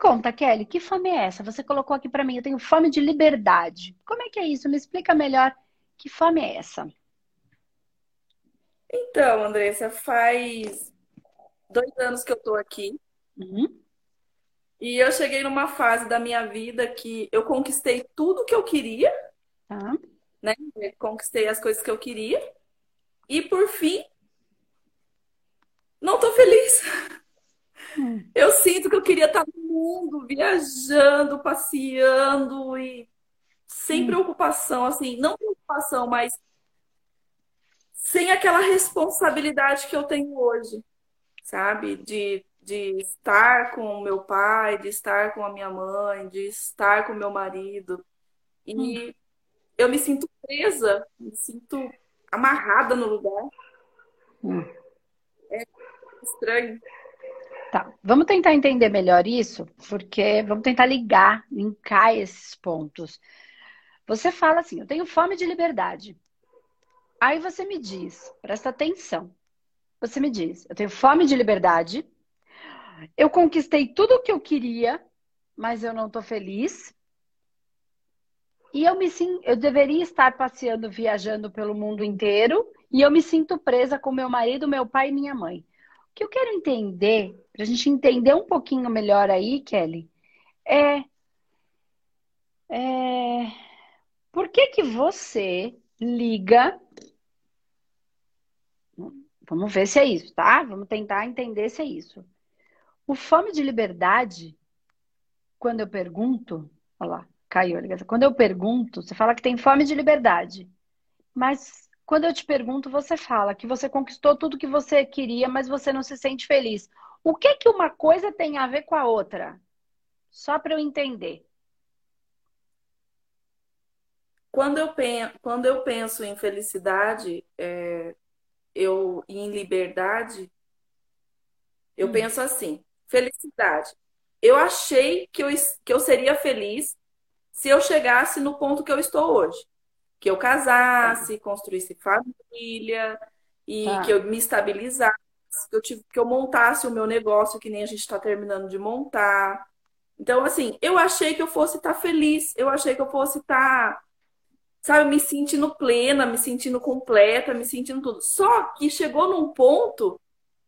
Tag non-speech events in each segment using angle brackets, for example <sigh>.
conta, Kelly, que fome é essa? Você colocou aqui para mim, eu tenho fome de liberdade. Como é que é isso? Me explica melhor que fome é essa? Então, Andressa, faz dois anos que eu tô aqui. Uhum. E eu cheguei numa fase da minha vida que eu conquistei tudo que eu queria, Tá. né? Conquistei as coisas que eu queria. E por fim, não tô feliz. <laughs> Hum. Eu sinto que eu queria estar no mundo, viajando, passeando e sem Hum. preocupação, assim, não preocupação, mas sem aquela responsabilidade que eu tenho hoje, sabe? De, de estar com o meu pai, de estar com a minha mãe, de estar com o meu marido. E eu me sinto presa, me sinto amarrada no lugar. Hum. Estranho. Tá, vamos tentar entender melhor isso, porque vamos tentar ligar, linkar esses pontos. Você fala assim: eu tenho fome de liberdade. Aí você me diz, presta atenção. Você me diz: eu tenho fome de liberdade, eu conquistei tudo o que eu queria, mas eu não estou feliz. E eu me sim, eu deveria estar passeando, viajando pelo mundo inteiro, e eu me sinto presa com meu marido, meu pai e minha mãe. O que eu quero entender, para a gente entender um pouquinho melhor aí, Kelly, é, é por que que você liga? Vamos ver se é isso, tá? Vamos tentar entender se é isso. O fome de liberdade, quando eu pergunto, olha lá, caiu a ligação. Quando eu pergunto, você fala que tem fome de liberdade. Mas quando eu te pergunto, você fala que você conquistou tudo que você queria, mas você não se sente feliz. O que que uma coisa tem a ver com a outra? Só para eu entender. Quando eu penso, quando eu penso em felicidade, é, eu e em liberdade, eu Hum. penso assim, felicidade. Eu achei que eu, que eu seria feliz se eu chegasse no ponto que eu estou hoje. Que eu casasse, construísse família e Tá. que eu me estabilizasse, que eu tive, que eu montasse o meu negócio, que nem a gente está terminando de montar. Então, assim, eu achei que eu fosse estar feliz, eu achei que eu fosse estar sabe, me sentindo plena, me sentindo completa, me sentindo tudo. Só que chegou num ponto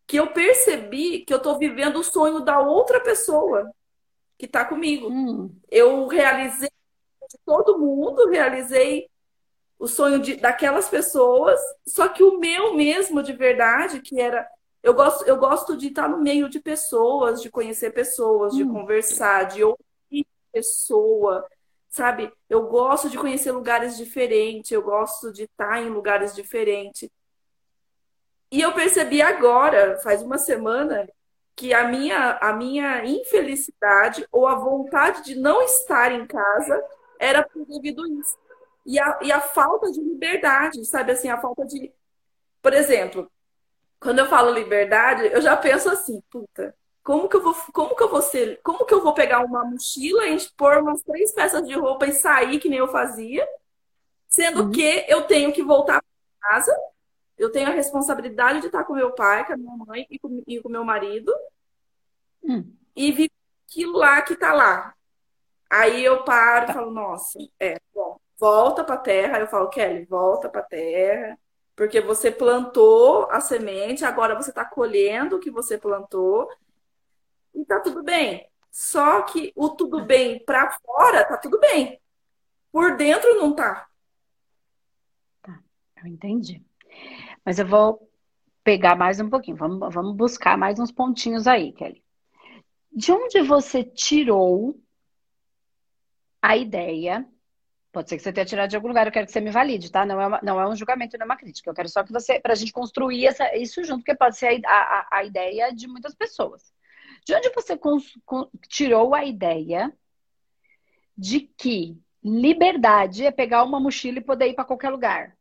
que eu percebi que eu tô vivendo o sonho da outra pessoa que tá comigo. Hum. Eu realizei de todo mundo, realizei o sonho de, daquelas pessoas, só que o meu mesmo de verdade, que era eu gosto, eu gosto de estar no meio de pessoas, de conhecer pessoas, de Hum. conversar, de ouvir pessoa, sabe? Eu gosto de conhecer lugares diferentes, eu gosto de estar em lugares diferentes. E eu percebi agora, faz uma semana, que a minha, a minha infelicidade ou a vontade de não estar em casa era por devido a isso. E a, e a falta de liberdade, sabe? Assim, a falta de. Por exemplo, quando eu falo liberdade, eu já penso assim, puta, como que eu vou, como que eu vou ser, como que eu vou pegar uma mochila e pôr umas três peças de roupa e sair que nem eu fazia, sendo Uhum. que eu tenho que voltar para casa, eu tenho a responsabilidade de estar com meu pai, com a minha mãe e com, e com meu marido Hum. e viver aquilo lá que tá lá. Aí eu paro e falo, nossa, é, bom, volta pra terra. Aí eu falo, Kelly, volta pra terra, porque você plantou a semente, agora você tá colhendo o que você plantou e tá tudo bem. Só que o tudo bem pra fora tá tudo bem. Por dentro não tá. Eu entendi. Mas eu vou pegar mais um pouquinho. Vamos, vamos buscar mais uns pontinhos aí, Kelly. De onde você tirou a ideia? Pode ser que você tenha tirado de algum lugar, eu quero que você me valide, tá? Não é, uma- não é um julgamento, não é uma crítica. Eu quero só que você, pra gente construir essa- isso junto, porque pode ser a, a- a ideia de muitas pessoas. De onde você cons- con- tirou a ideia de que liberdade é pegar uma mochila e poder ir para qualquer lugar?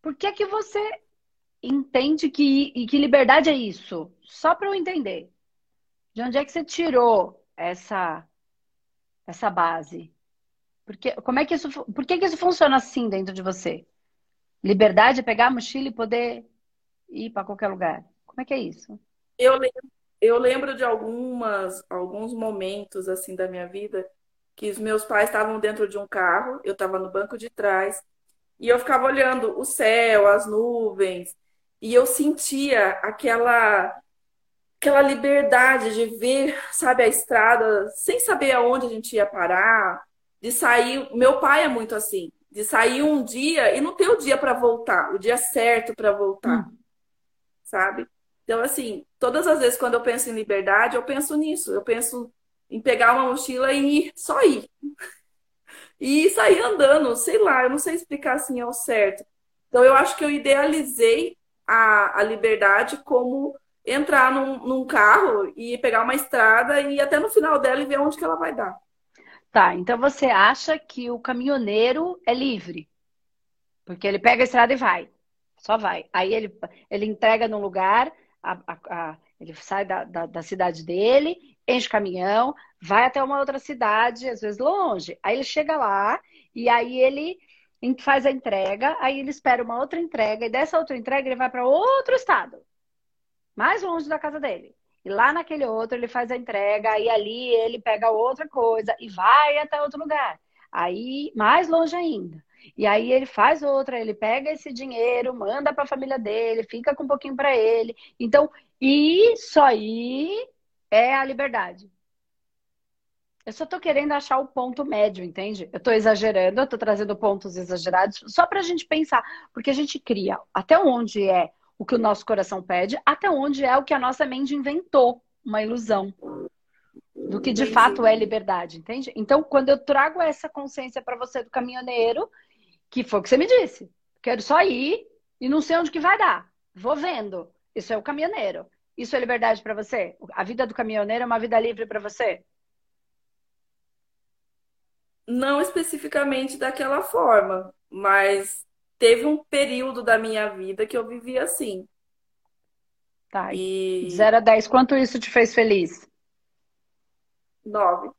Por que que você entende que, e que liberdade é isso? Só para eu entender. De onde é que você tirou essa essa base? Porque, como é que isso, por que que isso funciona assim dentro de você? Liberdade é pegar a mochila e poder ir para qualquer lugar. Como é que é isso? Eu lembro, eu lembro de algumas, alguns momentos assim da minha vida que os meus pais estavam dentro de um carro, eu estava no banco de trás e eu ficava olhando o céu, as nuvens e eu sentia aquela aquela liberdade de ver, sabe, a estrada sem saber aonde a gente ia parar, de sair. Meu pai é muito assim, de sair um dia e não ter o dia para voltar, o dia certo para voltar, hum. sabe? Então, assim, todas as vezes quando eu penso em liberdade, eu penso nisso. Eu penso em pegar uma mochila e ir, só ir. <laughs> E sair andando, sei lá, eu não sei explicar assim ao certo. Então, eu acho que eu idealizei a, a liberdade como entrar num, num carro e pegar uma estrada e ir até no final dela e ver onde que ela vai dar. Tá, então você acha que o caminhoneiro é livre? Porque ele pega a estrada e vai. Só vai. Aí ele, ele entrega num lugar, a, a, a, ele sai da, da, da, cidade dele, enche o caminhão, vai até uma outra cidade, às vezes longe. Aí ele chega lá e aí ele faz a entrega, aí ele espera uma outra entrega, e dessa outra entrega ele vai para outro estado, mais longe da casa dele. E lá naquele outro ele faz a entrega, e ali ele pega outra coisa e vai até outro lugar. Aí, mais longe ainda. E aí ele faz outra, ele pega esse dinheiro, manda para a família dele, fica com um pouquinho para ele. Então, isso aí é a liberdade. Eu só estou querendo achar o ponto médio, entende? Eu estou exagerando, eu estou trazendo pontos exagerados, só para a gente pensar, porque a gente cria até onde é o que o nosso coração pede, até onde é o que a nossa mente inventou, uma ilusão do que de fato é liberdade, entende? Então, quando eu trago essa consciência para você do caminhoneiro, que foi o que você me disse, quero só ir e não sei onde que vai dar, vou vendo. Isso é o caminhoneiro. Isso é liberdade para você? A vida do caminhoneiro é uma vida livre para você? Não especificamente daquela forma, mas teve um período da minha vida que eu vivi assim. Tá. E... 0 a 10, quanto isso te fez feliz? Nove.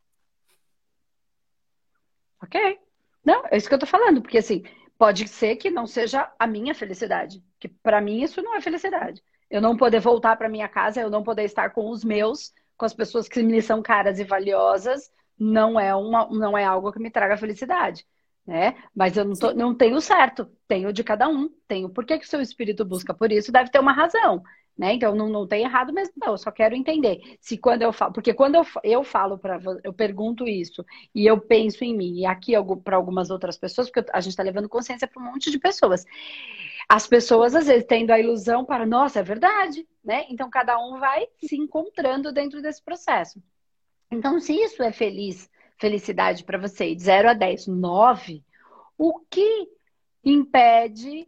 Ok. Não, é isso que eu tô falando, porque assim, pode ser que não seja a minha felicidade, que para mim isso não é felicidade. Eu não poder voltar para minha casa, eu não poder estar com os meus, com as pessoas que me são caras e valiosas, não é uma, não é algo que me traga felicidade, né? Mas eu não, tô, não tenho certo, tenho de cada um, tenho por que, que o seu espírito busca por isso, deve ter uma razão. Né? Então não, não tem errado, mas não, eu só quero entender. Se quando eu falo, porque quando eu, eu falo para eu pergunto isso e eu penso em mim, e aqui para algumas outras pessoas, porque a gente está levando consciência para um monte de pessoas. As pessoas, às vezes, tendo a ilusão para, nossa, é verdade, né? Então cada um vai se encontrando dentro desse processo. Então, se isso é feliz, felicidade para você, de 0 a 10, 9, o que impede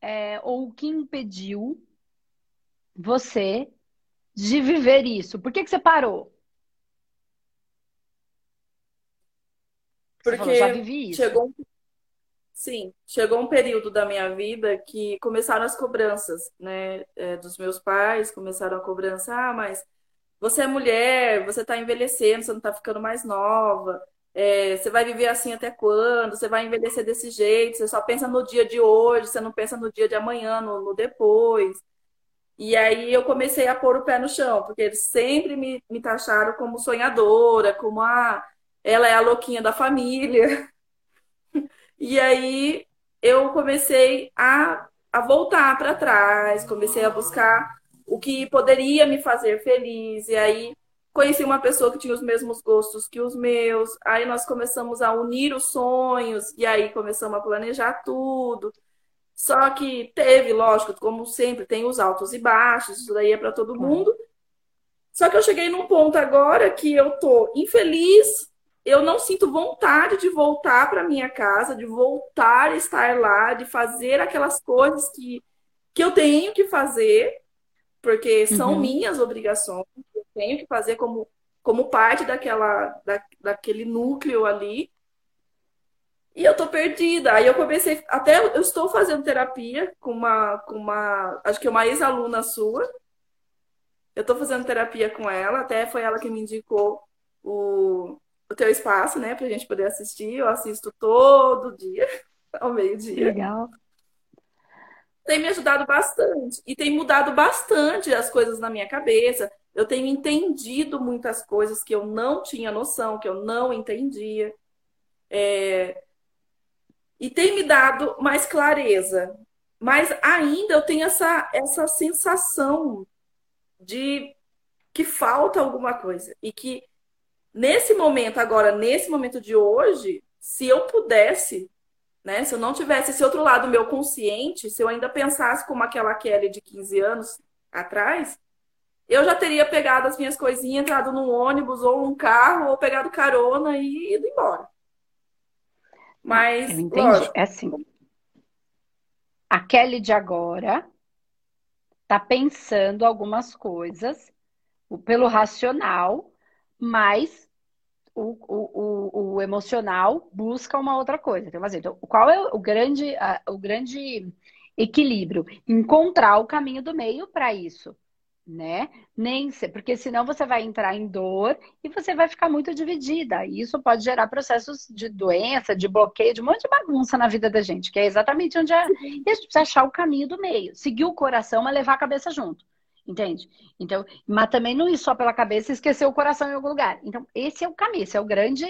é, ou o que impediu você de viver isso? Por que, que você parou? Porque falou, já vivi isso. Chegou, sim, chegou um período da minha vida que começaram as cobranças, né? É, dos meus pais, começaram a cobrança, ah, mas você é mulher, você está envelhecendo, você não está ficando mais nova. É, você vai viver assim até quando? Você vai envelhecer desse jeito? Você só pensa no dia de hoje, você não pensa no dia de amanhã, no, no depois. E aí eu comecei a pôr o pé no chão, porque eles sempre me, me taxaram como sonhadora, como a ela é a louquinha da família. <laughs> E aí eu comecei a, a voltar para trás, comecei a buscar o que poderia me fazer feliz. E aí conheci uma pessoa que tinha os mesmos gostos que os meus. Aí nós começamos a unir os sonhos e aí começamos a planejar tudo. Só que teve, lógico, como sempre, tem os altos e baixos, isso daí é para todo mundo. Só que eu cheguei num ponto agora que eu tô infeliz, eu não sinto vontade de voltar para minha casa, de voltar a estar lá, de fazer aquelas coisas que, que eu tenho que fazer, porque são uhum. minhas obrigações, eu tenho que fazer como, como parte daquela, da, daquele núcleo ali. E eu tô perdida. Aí eu comecei, até eu estou fazendo terapia com uma, com uma, acho que é uma ex-aluna sua. Eu tô fazendo terapia com ela, até foi ela que me indicou o, o teu espaço, né, pra gente poder assistir. Eu assisto todo dia, <laughs> ao meio-dia. Legal. Tem me ajudado bastante e tem mudado bastante as coisas na minha cabeça. eu tenho entendido muitas coisas que eu não tinha noção, que eu não entendia. É... E tem me dado mais clareza. Mas ainda eu tenho essa, essa sensação de que falta alguma coisa. E que nesse momento, agora, nesse momento de hoje, se eu pudesse, né? Se eu não tivesse esse outro lado meu consciente, se eu ainda pensasse como aquela Kelly de 15 anos atrás, eu já teria pegado as minhas coisinhas, entrado num ônibus ou num carro, ou pegado carona e ido embora. Mas, eu entendi. Lógico, é assim. A Kelly de agora tá pensando algumas coisas pelo racional, mas o, o, o, emocional busca uma outra coisa. Então, então qual é o grande, o grande equilíbrio? Encontrar o caminho do meio para isso né? Nem ser, porque senão você vai entrar em dor e você vai ficar muito dividida. E isso pode gerar processos de doença, de bloqueio, de um monte de bagunça na vida da gente, que é exatamente onde é. E a gente precisa achar o caminho do meio, seguir o coração, mas levar a cabeça junto. Entende? Então, mas também não ir só pela cabeça e esquecer o coração em algum lugar. Então, esse é o caminho, esse é o grande,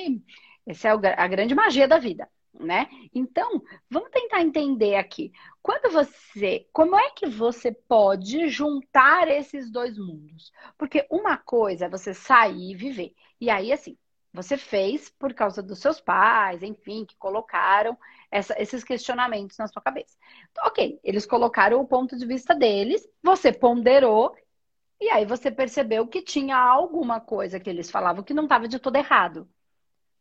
esse é a grande magia da vida né? Então, vamos tentar entender aqui. Quando você, como é que você pode juntar esses dois mundos? Porque uma coisa é você sair e viver. E aí, assim, você fez por causa dos seus pais, enfim, que colocaram essa, esses questionamentos na sua cabeça. Então, ok, eles colocaram o ponto de vista deles, você ponderou, e aí você percebeu que tinha alguma coisa que eles falavam que não estava de todo errado.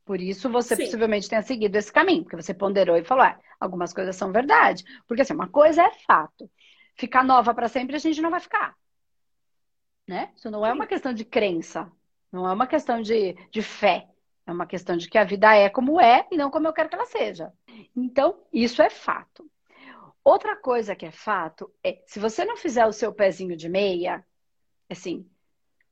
Por isso você Sim. possivelmente tenha seguido esse caminho, porque você ponderou e falou: ah, algumas coisas são verdade. Porque assim, uma coisa é fato. Ficar nova para sempre a gente não vai ficar. Né? Isso não é uma questão de crença, não é uma questão de, de fé. É uma questão de que a vida é como é e não como eu quero que ela seja. Então, isso é fato. Outra coisa que é fato é, se você não fizer o seu pezinho de meia, assim,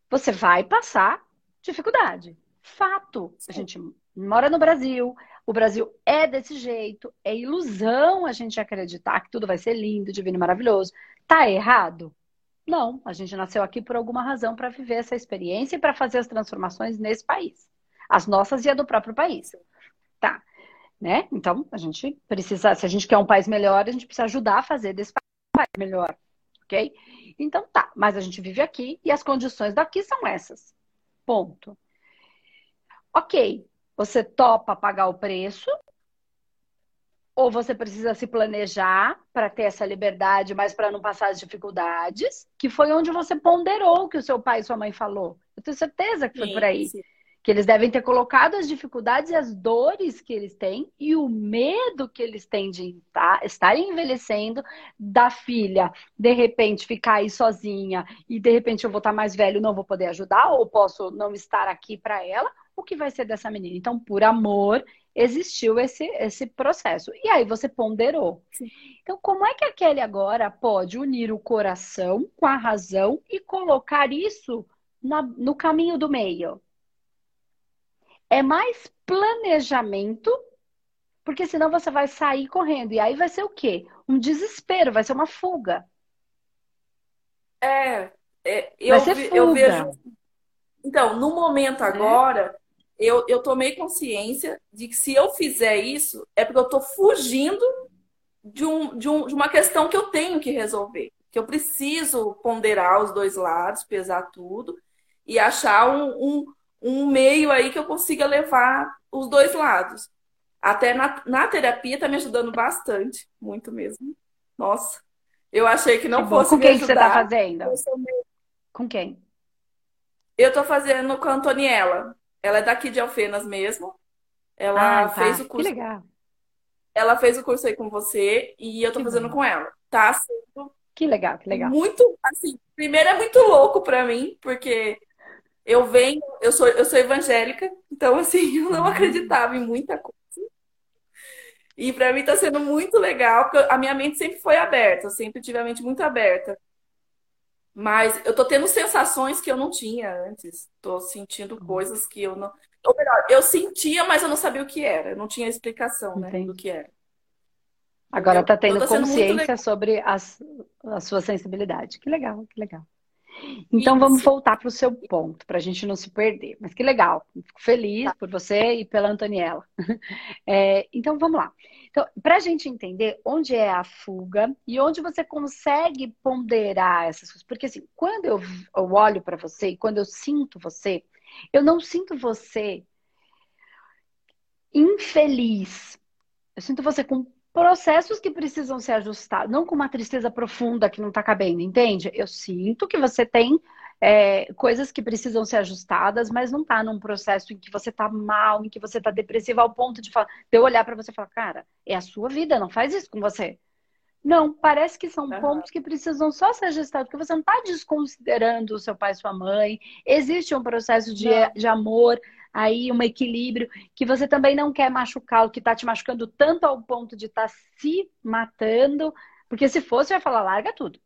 você vai passar dificuldade. Fato. Sim. A gente mora no Brasil, o Brasil é desse jeito, é ilusão a gente acreditar que tudo vai ser lindo, divino e maravilhoso. Tá errado? Não, a gente nasceu aqui por alguma razão para viver essa experiência e para fazer as transformações nesse país. As nossas e a do próprio país. Tá. Né? Então, a gente precisa, se a gente quer um país melhor, a gente precisa ajudar a fazer desse país melhor. Ok? Então, tá. Mas a gente vive aqui e as condições daqui são essas. Ponto. Ok, você topa pagar o preço, ou você precisa se planejar para ter essa liberdade, mas para não passar as dificuldades, que foi onde você ponderou o que o seu pai e sua mãe falou. Eu tenho certeza que foi sim, por aí. Sim. Que eles devem ter colocado as dificuldades e as dores que eles têm e o medo que eles têm de estar envelhecendo da filha, de repente ficar aí sozinha e de repente eu vou estar mais velho, não vou poder ajudar, ou posso não estar aqui para ela, o que vai ser dessa menina? Então, por amor, existiu esse, esse processo. E aí você ponderou. Sim. Então, como é que a Kelly agora pode unir o coração com a razão e colocar isso na, no caminho do meio? É mais planejamento, porque senão você vai sair correndo. E aí vai ser o quê? Um desespero, vai ser uma fuga. É, é eu, eu vejo. Então, no momento é. Eu, eu tomei consciência de que se eu fizer isso, é porque eu estou fugindo de, um, de, um, de uma questão que eu tenho que resolver. Que eu preciso ponderar os dois lados, pesar tudo e achar um, um, um meio aí que eu consiga levar os dois lados. Até na, na terapia está me ajudando bastante, muito mesmo. Nossa, eu achei que não que fosse Com quem você está fazendo? Com quem? Eu estou fazendo com a Antoniela. Ela é daqui de Alfenas mesmo. Ela ah, tá. fez o curso. Que legal. Ela fez o curso aí com você e eu tô que fazendo bom. com ela. Tá sendo. Que legal, que legal. Muito, assim, primeiro é muito louco para mim, porque eu venho, eu sou, eu sou evangélica, então assim, <laughs> eu não uhum. acreditava em muita coisa. E para mim tá sendo muito legal, porque a minha mente sempre foi aberta, eu sempre tive a mente muito aberta. Mas eu tô tendo sensações que eu não tinha antes. Tô sentindo uhum. coisas que eu não. Ou melhor, eu sentia, mas eu não sabia o que era. Eu não tinha explicação né, do que era. Agora está tendo consciência sobre as, a sua sensibilidade. Que legal, que legal. Então Isso. vamos voltar para o seu ponto, para a gente não se perder. Mas que legal, fico feliz tá. por você e pela Antoniela. <laughs> É, então vamos lá. Então, para a gente entender onde é a fuga e onde você consegue ponderar essas coisas. Porque assim, quando eu, eu olho para você e quando eu sinto você, eu não sinto você infeliz. Eu sinto você com processos que precisam ser ajustados, não com uma tristeza profunda que não está cabendo, entende? Eu sinto que você tem é, coisas que precisam ser ajustadas, mas não está num processo em que você está mal, em que você está depressivo ao ponto de, falar, de eu olhar para você e falar, cara, é a sua vida, não faz isso com você. Não, parece que são uhum. pontos que precisam só ser ajustados, porque você não está desconsiderando o seu pai e sua mãe. Existe um processo de, de amor, aí um equilíbrio, que você também não quer machucar o que está te machucando tanto ao ponto de estar tá se matando, porque se fosse, vai falar, larga tudo.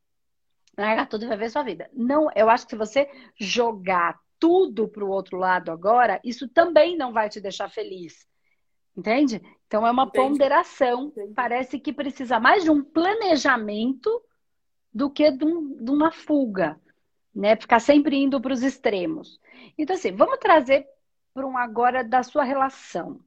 Larga tudo e vai ver sua vida. Não, eu acho que se você jogar tudo para o outro lado agora, isso também não vai te deixar feliz. Entende? Então é uma Entendi. ponderação. Entendi. Parece que precisa mais de um planejamento do que de, um, de uma fuga, né? Ficar sempre indo para os extremos. Então, assim, vamos trazer para um agora da sua relação.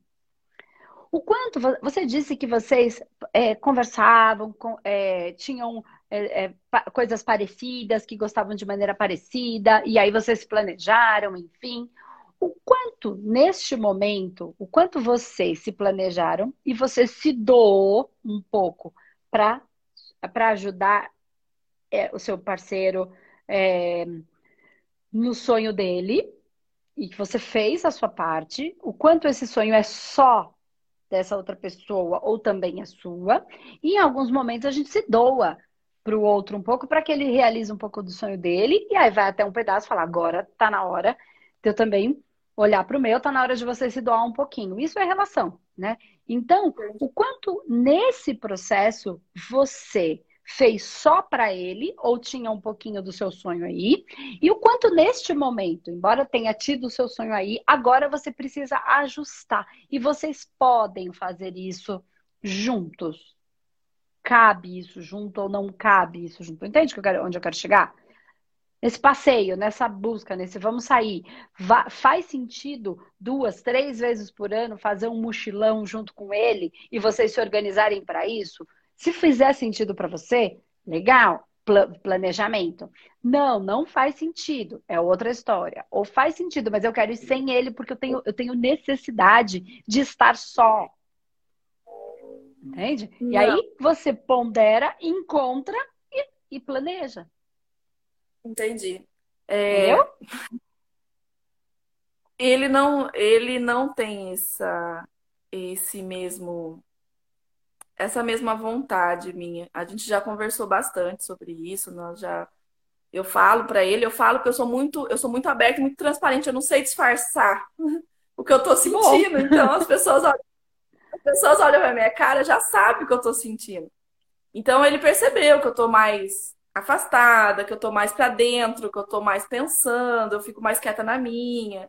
O quanto você disse que vocês é, conversavam, com, é, tinham é, é coisas parecidas, que gostavam de maneira parecida, e aí vocês se planejaram, enfim. O quanto, neste momento, o quanto vocês se planejaram e você se doou um pouco para ajudar é, o seu parceiro é, no sonho dele, e que você fez a sua parte, o quanto esse sonho é só dessa outra pessoa ou também é sua, e em alguns momentos a gente se doa para o outro um pouco para que ele realize um pouco do sonho dele, e aí vai até um pedaço e falar: agora tá na hora de eu também olhar para o meu, tá na hora de você se doar um pouquinho. Isso é relação, né? Então, o quanto nesse processo você fez só para ele ou tinha um pouquinho do seu sonho aí? E o quanto neste momento, embora tenha tido o seu sonho aí, agora você precisa ajustar. E vocês podem fazer isso juntos. Cabe isso junto ou não cabe isso junto? Entende onde eu quero chegar? Nesse passeio, nessa busca, nesse vamos sair, faz sentido duas, três vezes por ano fazer um mochilão junto com ele e vocês se organizarem para isso? Se fizer sentido para você, legal, planejamento. Não, não faz sentido, é outra história. Ou faz sentido, mas eu quero ir sem ele porque eu tenho, eu tenho necessidade de estar só. Entende? Não. E aí você pondera, encontra e, e planeja. Entendi. É... Entendeu? Ele não, ele não tem essa, esse mesmo essa mesma vontade minha. A gente já conversou bastante sobre isso, nós já eu falo para ele, eu falo que eu sou muito, eu sou muito aberta, muito transparente, eu não sei disfarçar <laughs> o que eu tô sentindo. Então as <laughs> pessoas olham, as pessoas olham pra minha cara, já sabem o que eu tô sentindo. Então ele percebeu que eu tô mais afastada, que eu tô mais para dentro, que eu tô mais pensando, eu fico mais quieta na minha.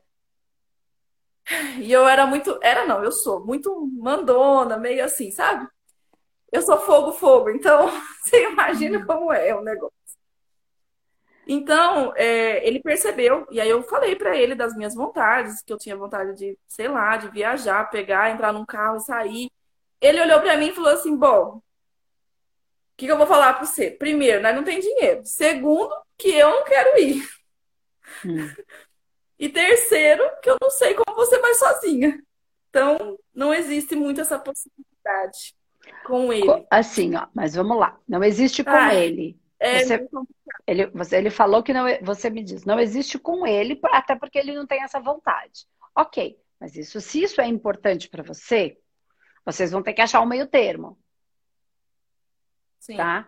E eu era muito, era não, eu sou muito mandona, meio assim, sabe? Eu sou fogo, fogo, então <laughs> você imagina como é o negócio. Então, é, ele percebeu, e aí eu falei para ele das minhas vontades, que eu tinha vontade de, sei lá, de viajar, pegar, entrar num carro, sair. Ele olhou para mim e falou assim: Bom, o que, que, eu vou falar para você? Primeiro, nós não tem dinheiro. Segundo, que eu não quero ir. Hum. <laughs> E terceiro, que eu não sei como você vai sozinha. Então, não existe muito essa possibilidade. Com ele. Assim, ó, mas vamos lá. Não existe com ah, ele. É você, ele, você, ele falou que não. Você me diz, não existe com ele, até porque ele não tem essa vontade. Ok, mas isso, se isso é importante para você, vocês vão ter que achar um meio termo. Sim. Tá?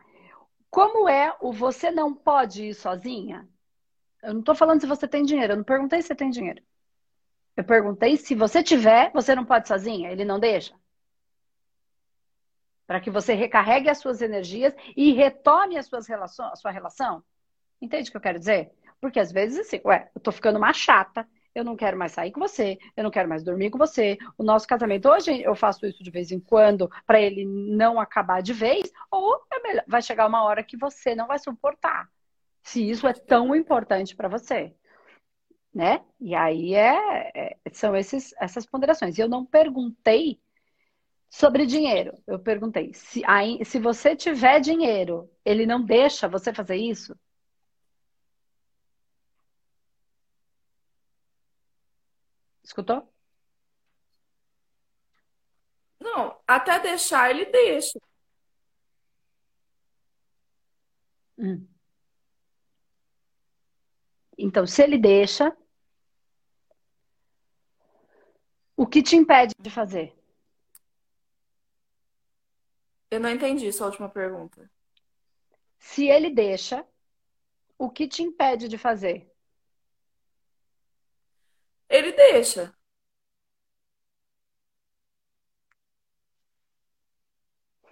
Como é o você não pode ir sozinha? Eu não tô falando se você tem dinheiro, eu não perguntei se você tem dinheiro. Eu perguntei se você tiver, você não pode sozinha, ele não deixa para que você recarregue as suas energias e retome as suas relações, a sua relação. Entende o que eu quero dizer? Porque às vezes assim, ué, eu tô ficando uma chata, eu não quero mais sair com você, eu não quero mais dormir com você. O nosso casamento, hoje eu faço isso de vez em quando para ele não acabar de vez, ou é melhor, vai chegar uma hora que você não vai suportar Se isso é tão importante para você, né? E aí é, é, são esses, essas ponderações. E eu não perguntei sobre dinheiro. Eu perguntei se, aí, se você tiver dinheiro, ele não deixa você fazer isso? Escutou? Não, até deixar ele deixa. Hum. Então, se ele deixa, o que te impede de fazer? Eu não entendi sua última pergunta. Se ele deixa, o que te impede de fazer? Ele deixa.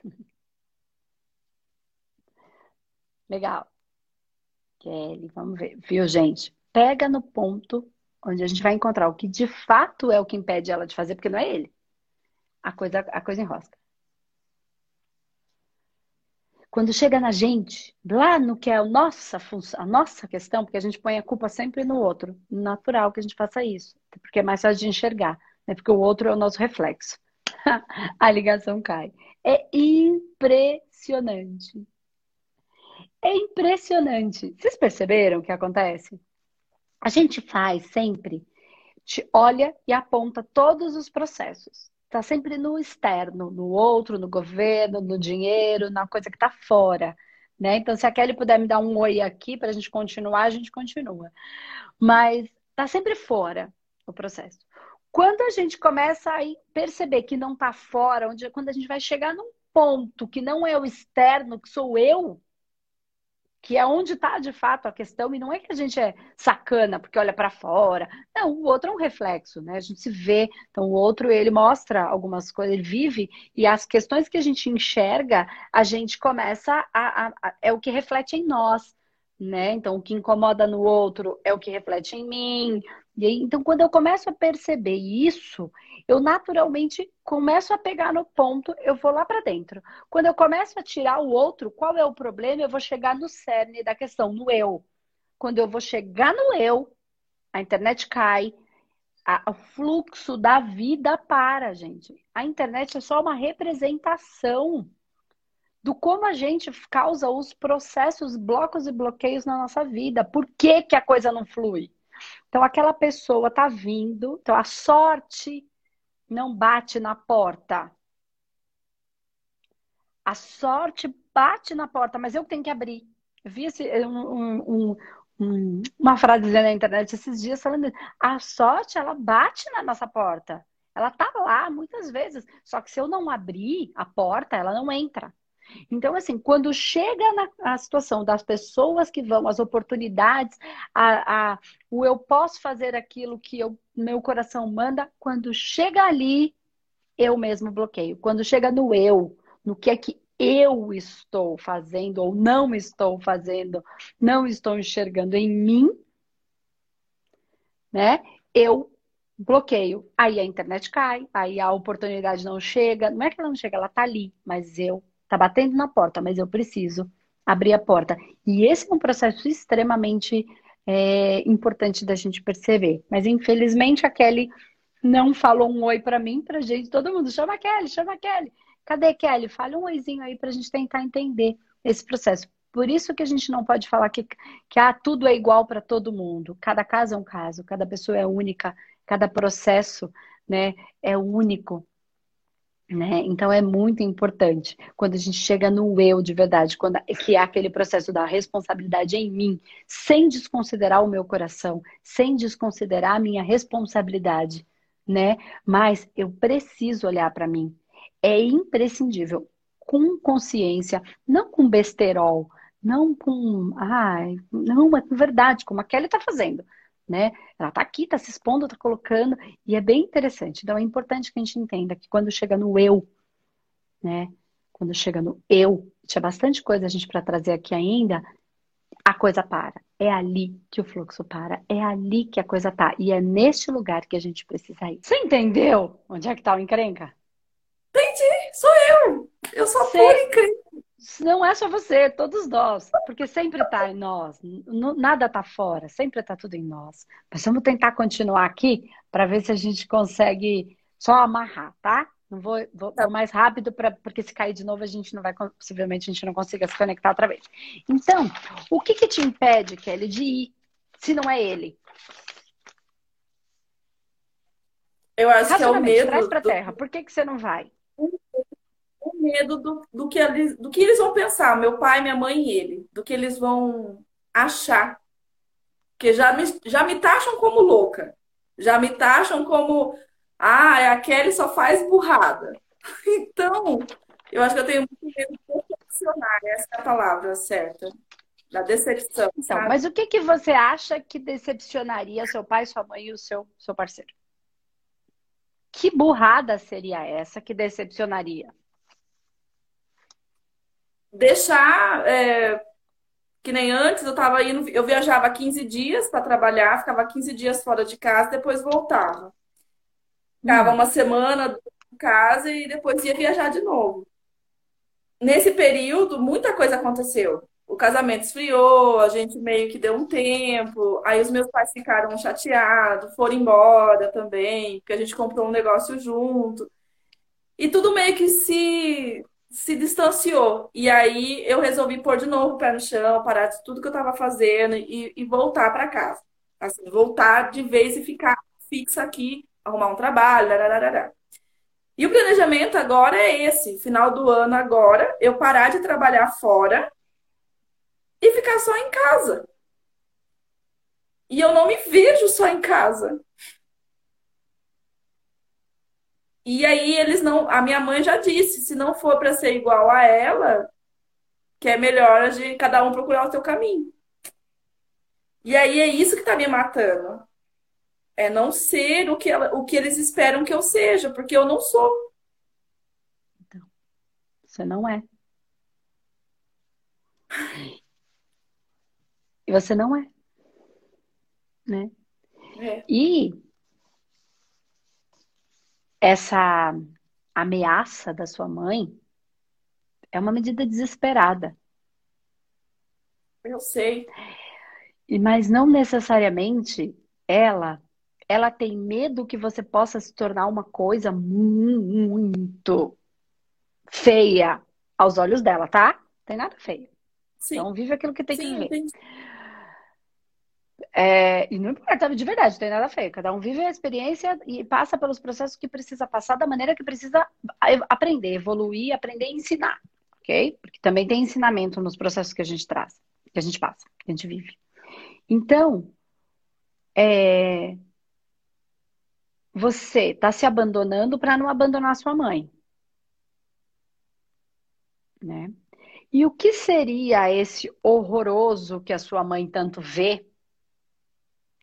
<laughs> Legal. Kelly, vamos ver. Viu, gente? Pega no ponto onde a gente vai encontrar o que de fato é o que impede ela de fazer, porque não é ele. A coisa, a coisa enrosca. Quando chega na gente, lá no que é a nossa função, a nossa questão, porque a gente põe a culpa sempre no outro, natural que a gente faça isso, porque é mais fácil de enxergar, né? Porque o outro é o nosso reflexo. <laughs> a ligação cai. É impressionante. É impressionante. Vocês perceberam o que acontece? A gente faz sempre, te olha e aponta todos os processos está sempre no externo, no outro, no governo, no dinheiro, na coisa que está fora. Né? Então, se a Kelly puder me dar um oi aqui para a gente continuar, a gente continua. Mas está sempre fora o processo. Quando a gente começa a perceber que não está fora, onde, quando a gente vai chegar num ponto que não é o externo, que sou eu, que é onde está de fato a questão, e não é que a gente é sacana porque olha para fora. Não, o outro é um reflexo, né? A gente se vê. Então, o outro, ele mostra algumas coisas, ele vive, e as questões que a gente enxerga, a gente começa a. a, a é o que reflete em nós, né? Então, o que incomoda no outro é o que reflete em mim. E aí, então, quando eu começo a perceber isso, eu naturalmente começo a pegar no ponto, eu vou lá para dentro. Quando eu começo a tirar o outro, qual é o problema? Eu vou chegar no cerne da questão, no eu. Quando eu vou chegar no eu, a internet cai, a, o fluxo da vida para, gente. A internet é só uma representação do como a gente causa os processos, blocos e bloqueios na nossa vida. Por que, que a coisa não flui? Então, aquela pessoa tá vindo, então a sorte não bate na porta. A sorte bate na porta, mas eu tenho que abrir. Eu vi esse, um, um, um, uma frase na internet esses dias falando: a sorte ela bate na nossa porta. Ela tá lá muitas vezes, só que se eu não abrir a porta, ela não entra. Então, assim, quando chega na situação das pessoas que vão, as oportunidades, a, a, o eu posso fazer aquilo que eu, meu coração manda, quando chega ali, eu mesmo bloqueio. Quando chega no eu, no que é que eu estou fazendo ou não estou fazendo, não estou enxergando em mim, né? Eu bloqueio. Aí a internet cai, aí a oportunidade não chega. Não é que ela não chega, ela tá ali, mas eu Tá batendo na porta, mas eu preciso abrir a porta. E esse é um processo extremamente é, importante da gente perceber. Mas infelizmente a Kelly não falou um oi para mim, pra gente, todo mundo chama a Kelly, chama a Kelly. Cadê Kelly? Fale um oizinho aí pra gente tentar entender esse processo. Por isso que a gente não pode falar que, que ah, tudo é igual para todo mundo. Cada caso é um caso, cada pessoa é única, cada processo né, é único. Né? Então é muito importante quando a gente chega no eu de verdade, quando que é aquele processo da responsabilidade em mim, sem desconsiderar o meu coração, sem desconsiderar a minha responsabilidade, né? Mas eu preciso olhar para mim. É imprescindível com consciência, não com besterol, não com, ai, não, é verdade, como a Kelly está fazendo né? Ela está aqui, está se expondo, está colocando, e é bem interessante. Então é importante que a gente entenda que quando chega no eu, né? Quando chega no eu, tinha bastante coisa a gente para trazer aqui ainda, a coisa para. É ali que o fluxo para, é ali que a coisa tá. E é neste lugar que a gente precisa ir. Você entendeu onde é que tá o encrenca? Entendi, sou eu. Eu sou Cê... pura encrenca. Não é só você, todos nós, porque sempre está em nós, nada está fora, sempre está tudo em nós. Mas vamos tentar continuar aqui para ver se a gente consegue só amarrar, tá? Não vou, vou, vou mais rápido pra, porque se cair de novo a gente não vai, possivelmente a gente não consiga se conectar outra vez. Então, o que, que te impede, Kelly, de ir, se não é ele? Eu acho que é o medo. Traz pra do... terra. Por que, que você não vai? Medo do, do, que eles, do que eles vão pensar, meu pai, minha mãe e ele. Do que eles vão achar. Porque já me, já me taxam como louca. Já me taxam como. Ah, a Kelly só faz burrada. <laughs> Então, eu acho que eu tenho muito medo de decepcionar. Essa é a palavra certa. Da decepção. Então, mas o que, que você acha que decepcionaria seu pai, sua mãe e o seu, seu parceiro? Que burrada seria essa que decepcionaria? Deixar. É, que nem antes, eu tava indo, eu viajava 15 dias para trabalhar, ficava 15 dias fora de casa, depois voltava. Ficava hum. uma semana em casa e depois ia viajar de novo. Nesse período, muita coisa aconteceu o casamento esfriou, a gente meio que deu um tempo, aí os meus pais ficaram chateados, foram embora também, porque a gente comprou um negócio junto. E tudo meio que se, se distanciou. E aí eu resolvi pôr de novo o pé no chão, parar de tudo que eu estava fazendo e, e voltar para casa. Assim, voltar de vez e ficar fixa aqui, arrumar um trabalho. E o planejamento agora é esse, final do ano agora, eu parar de trabalhar fora e ficar só em casa. E eu não me vejo só em casa. E aí eles não. A minha mãe já disse: se não for para ser igual a ela, que é melhor de cada um procurar o seu caminho. E aí é isso que está me matando. É não ser o que, ela, o que eles esperam que eu seja, porque eu não sou. Então, você não é. E você não é. Né? É. E essa ameaça da sua mãe é uma medida desesperada. Eu sei. E mas não necessariamente ela ela tem medo que você possa se tornar uma coisa muito feia aos olhos dela, tá? Não tem nada feio. Sim. Então vive aquilo que tem Sim, que viver. É, e não importa de verdade, não tem nada feio. Cada um vive a experiência e passa pelos processos que precisa passar da maneira que precisa aprender, evoluir, aprender e ensinar, ok? Porque também tem ensinamento nos processos que a gente traz, que a gente passa, que a gente vive. Então, é, você está se abandonando para não abandonar sua mãe, né? E o que seria esse horroroso que a sua mãe tanto vê?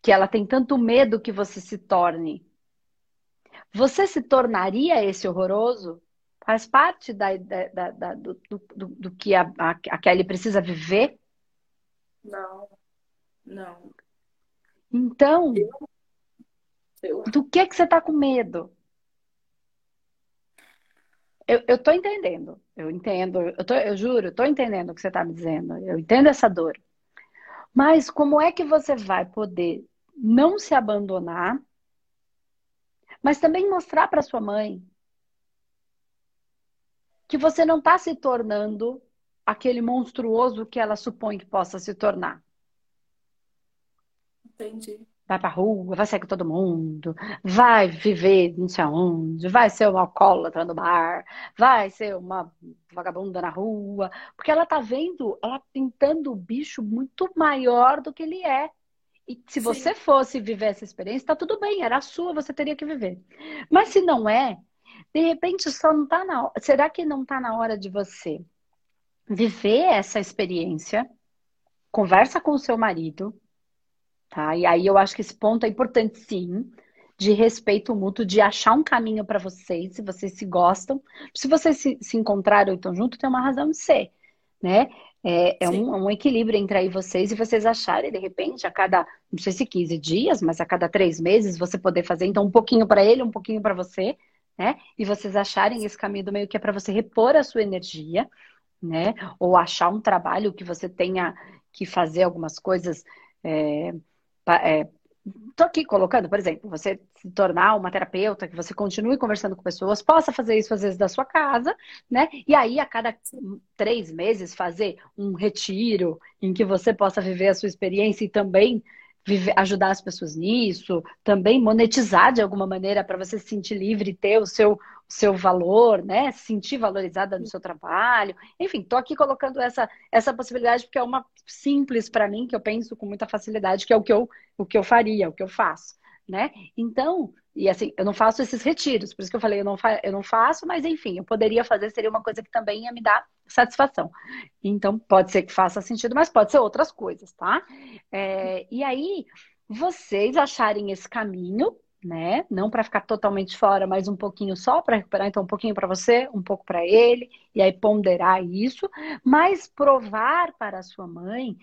Que ela tem tanto medo que você se torne. Você se tornaria esse horroroso? Faz parte da, da, da do, do, do, que a, a, a Kelly precisa viver? Não, não. Então, eu, eu... do que que você está com medo? Eu, eu tô entendendo, eu entendo, eu, tô, eu juro, eu tô entendendo o que você está me dizendo, eu entendo essa dor. Mas como é que você vai poder não se abandonar, mas também mostrar para sua mãe que você não está se tornando aquele monstruoso que ela supõe que possa se tornar. Entendi. Vai pra rua, vai sair com todo mundo, vai viver não sei aonde, vai ser uma alcoólatra no bar, vai ser uma vagabunda na rua, porque ela tá vendo, ela pintando o bicho muito maior do que ele é. E se Sim. você fosse viver essa experiência, tá tudo bem, era sua, você teria que viver. Mas se não é, de repente só não tá na hora. Será que não tá na hora de você viver essa experiência? Conversa com o seu marido, tá? E aí eu acho que esse ponto é importante sim, de respeito mútuo, de achar um caminho para vocês, se vocês se gostam. Se vocês se, se encontraram e estão juntos, tem uma razão de ser, né? É, é um, um, equilíbrio entre aí vocês e vocês acharem, de repente, a cada, não sei se 15 dias, mas a cada três meses você poder fazer, então, um pouquinho para ele, um pouquinho para você, né? E vocês acharem esse caminho do meio que é para você repor a sua energia, né? Ou achar um trabalho que você tenha que fazer algumas coisas. É, é, Estou aqui colocando, por exemplo, você se tornar uma terapeuta, que você continue conversando com pessoas, possa fazer isso às vezes da sua casa, né? E aí, a cada três meses, fazer um retiro em que você possa viver a sua experiência e também viver, ajudar as pessoas nisso, também monetizar de alguma maneira para você se sentir livre e ter o seu, seu valor, né? Se sentir valorizada no seu trabalho. Enfim, estou aqui colocando essa, essa possibilidade porque é uma simples para mim, que eu penso com muita facilidade, que é o que eu, o que eu faria, o que eu faço. Né? Então, e assim, eu não faço esses retiros, por isso que eu falei, eu não, fa eu não faço, mas enfim, eu poderia fazer, seria uma coisa que também ia me dar satisfação. Então, pode ser que faça sentido, mas pode ser outras coisas, tá? É, e aí, vocês acharem esse caminho, né? Não para ficar totalmente fora, mas um pouquinho só para recuperar, então um pouquinho para você, um pouco para ele, e aí ponderar isso, mas provar para a sua mãe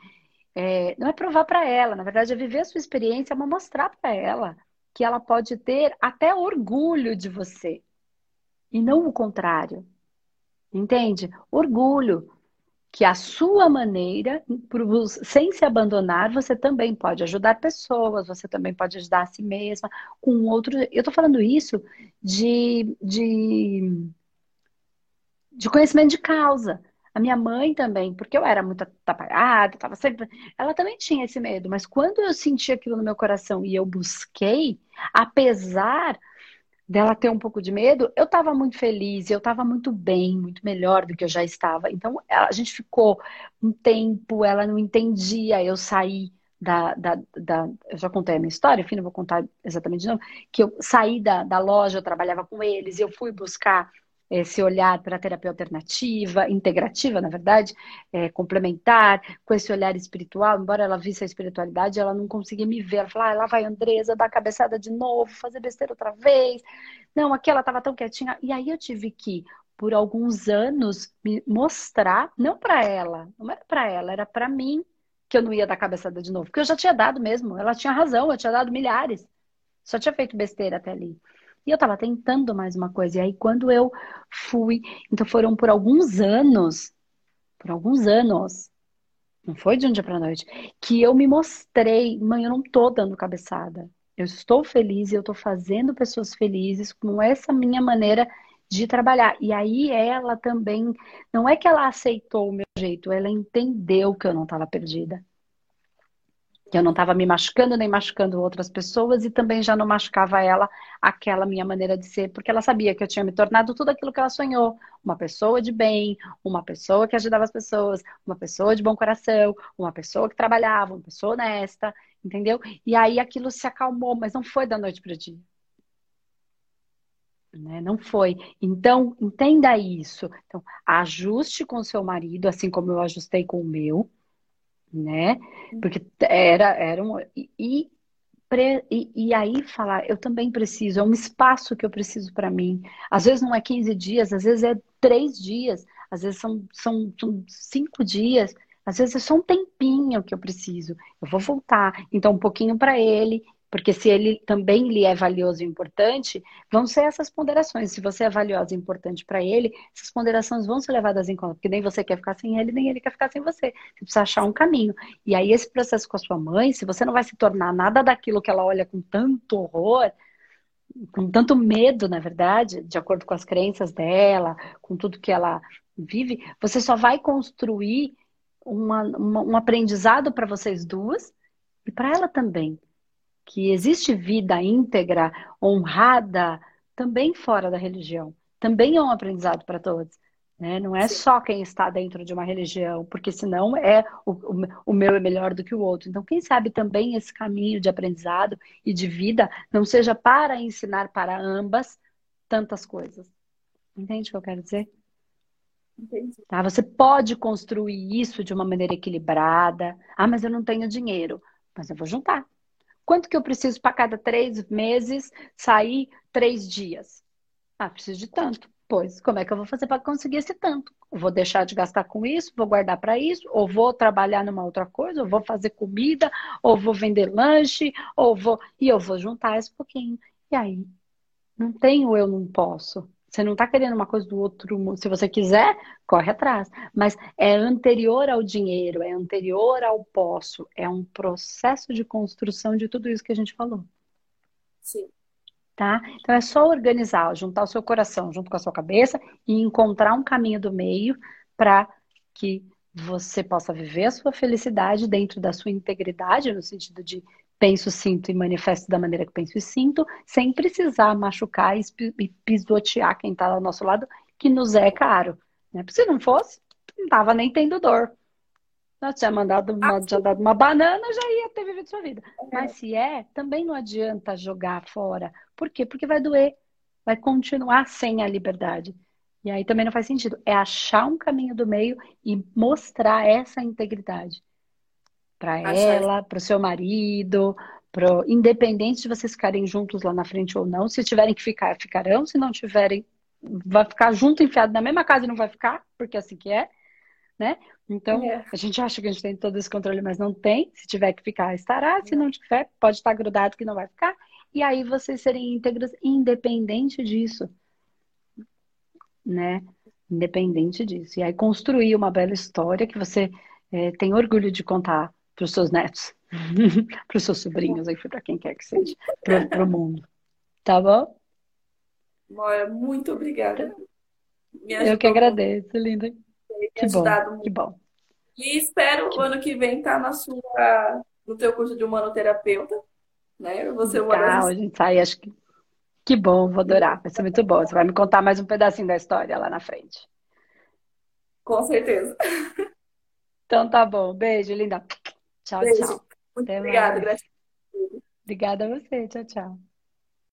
é, não é provar para ela, na verdade é viver a sua experiência, é mostrar para ela que ela pode ter até orgulho de você. E não o contrário. Entende? Orgulho. Que a sua maneira, sem se abandonar, você também pode ajudar pessoas, você também pode ajudar a si mesma, com outro. Eu estou falando isso de, de, de conhecimento de causa. A minha mãe também, porque eu era muito atrapalhada, estava sempre. Ela também tinha esse medo, mas quando eu senti aquilo no meu coração e eu busquei, apesar dela ter um pouco de medo, eu estava muito feliz, eu estava muito bem, muito melhor do que eu já estava. Então a gente ficou um tempo, ela não entendia, eu saí. Da, da, da, eu já contei a minha história, enfim, não vou contar exatamente de novo, que eu saí da, da loja, eu trabalhava com eles, eu fui buscar esse olhar para a terapia alternativa, integrativa, na verdade, é, complementar, com esse olhar espiritual, embora ela visse a espiritualidade, ela não conseguia me ver. Ela falava, ah, lá vai Andresa, dar cabeçada de novo, fazer besteira outra vez. Não, aqui ela estava tão quietinha. E aí eu tive que, por alguns anos, me mostrar, não para ela, não era para ela, era para mim que eu não ia dar cabeçada de novo, porque eu já tinha dado mesmo, ela tinha razão, eu tinha dado milhares. Só tinha feito besteira até ali. E eu estava tentando mais uma coisa. E aí, quando eu fui. Então, foram por alguns anos por alguns anos não foi de um dia para noite que eu me mostrei, mãe, eu não tô dando cabeçada. Eu estou feliz e eu estou fazendo pessoas felizes com essa minha maneira de trabalhar. E aí ela também, não é que ela aceitou o meu jeito, ela entendeu que eu não estava perdida que eu não estava me machucando nem machucando outras pessoas e também já não machucava ela aquela minha maneira de ser, porque ela sabia que eu tinha me tornado tudo aquilo que ela sonhou, uma pessoa de bem, uma pessoa que ajudava as pessoas, uma pessoa de bom coração, uma pessoa que trabalhava, uma pessoa honesta, entendeu? E aí aquilo se acalmou, mas não foi da noite para o dia. Né? Não foi. Então, entenda isso. Então, ajuste com o seu marido, assim como eu ajustei com o meu né? Porque era, era um. E, e, e, aí falar, eu também preciso, é um espaço que eu preciso para mim. Às vezes não é 15 dias, às vezes é três dias, às vezes são, são, são cinco dias, às vezes é só um tempinho que eu preciso. Eu vou voltar. Então, um pouquinho para ele porque se ele também lhe é valioso e importante, vão ser essas ponderações. Se você é valiosa e importante para ele, essas ponderações vão ser levadas em conta, porque nem você quer ficar sem ele, nem ele quer ficar sem você. Você precisa achar um caminho. E aí, esse processo com a sua mãe, se você não vai se tornar nada daquilo que ela olha com tanto horror, com tanto medo, na verdade, de acordo com as crenças dela, com tudo que ela vive, você só vai construir uma, uma, um aprendizado para vocês duas e para ela também que existe vida íntegra, honrada, também fora da religião. Também é um aprendizado para todos. Né? Não é Sim. só quem está dentro de uma religião, porque senão é o, o, o, meu é melhor do que o outro. Então, quem sabe também esse caminho de aprendizado e de vida não seja para ensinar para ambas tantas coisas. Entende o que eu quero dizer? Entendi. Tá? Você pode construir isso de uma maneira equilibrada. Ah, mas eu não tenho dinheiro. Mas eu vou juntar. Quanto que eu preciso para cada três meses sair três dias? Ah, preciso de tanto. Pois, como é que eu vou fazer para conseguir esse tanto? Vou deixar de gastar com isso, vou guardar para isso, ou vou trabalhar numa outra coisa, ou vou fazer comida, ou vou vender lanche, ou vou. E eu vou juntar esse pouquinho. E aí? Não tenho, eu não posso. Você não está querendo uma coisa do outro. Se você quiser, corre atrás. Mas é anterior ao dinheiro, é anterior ao posso. É um processo de construção de tudo isso que a gente falou. Sim. Tá? Então é só organizar, juntar o seu coração junto com a sua cabeça e encontrar um caminho do meio para que você possa viver a sua felicidade dentro da sua integridade, no sentido de penso, sinto e manifesto da maneira que penso e sinto, sem precisar machucar e pisotear quem está ao nosso lado, que nos é caro. Né? Se não fosse, não estava nem tendo dor. Nós tinha mandado uma, tinha dado uma banana, já ia ter vivido sua vida. É. Mas se é, também não adianta jogar fora. Por quê? Porque vai doer. Vai continuar sem a liberdade. E aí também não faz sentido. É achar um caminho do meio e mostrar essa integridade para ela, para o seu marido, pro... independente de vocês ficarem juntos lá na frente ou não. Se tiverem que ficar, ficarão. Se não tiverem, vai ficar junto, enfiado na mesma casa e não vai ficar, porque é assim que é, né? Então, é. a gente acha que a gente tem todo esse controle, mas não tem. Se tiver que ficar, estará. Se não tiver, pode estar grudado que não vai ficar. E aí vocês serem íntegros, independente disso, né? Independente disso. E aí construir uma bela história que você é, tem orgulho de contar para os seus netos, <laughs> para os seus sobrinhos, para quem quer que seja, para o mundo. Tá bom? Mora, muito obrigada. Eu que agradeço, linda. Que bom, muito. que bom. E espero que... ano que vem estar tá na sua, no teu curso de humanoterapeuta, né? Você Legal, a gente sai, acho que que bom, vou adorar. Vai ser muito bom. Você vai me contar mais um pedacinho da história lá na frente. Com certeza. Então tá bom. Beijo, linda. Tchau, Beijo. tchau. Muito Até obrigada, gratidão. Obrigada a você. Tchau, tchau.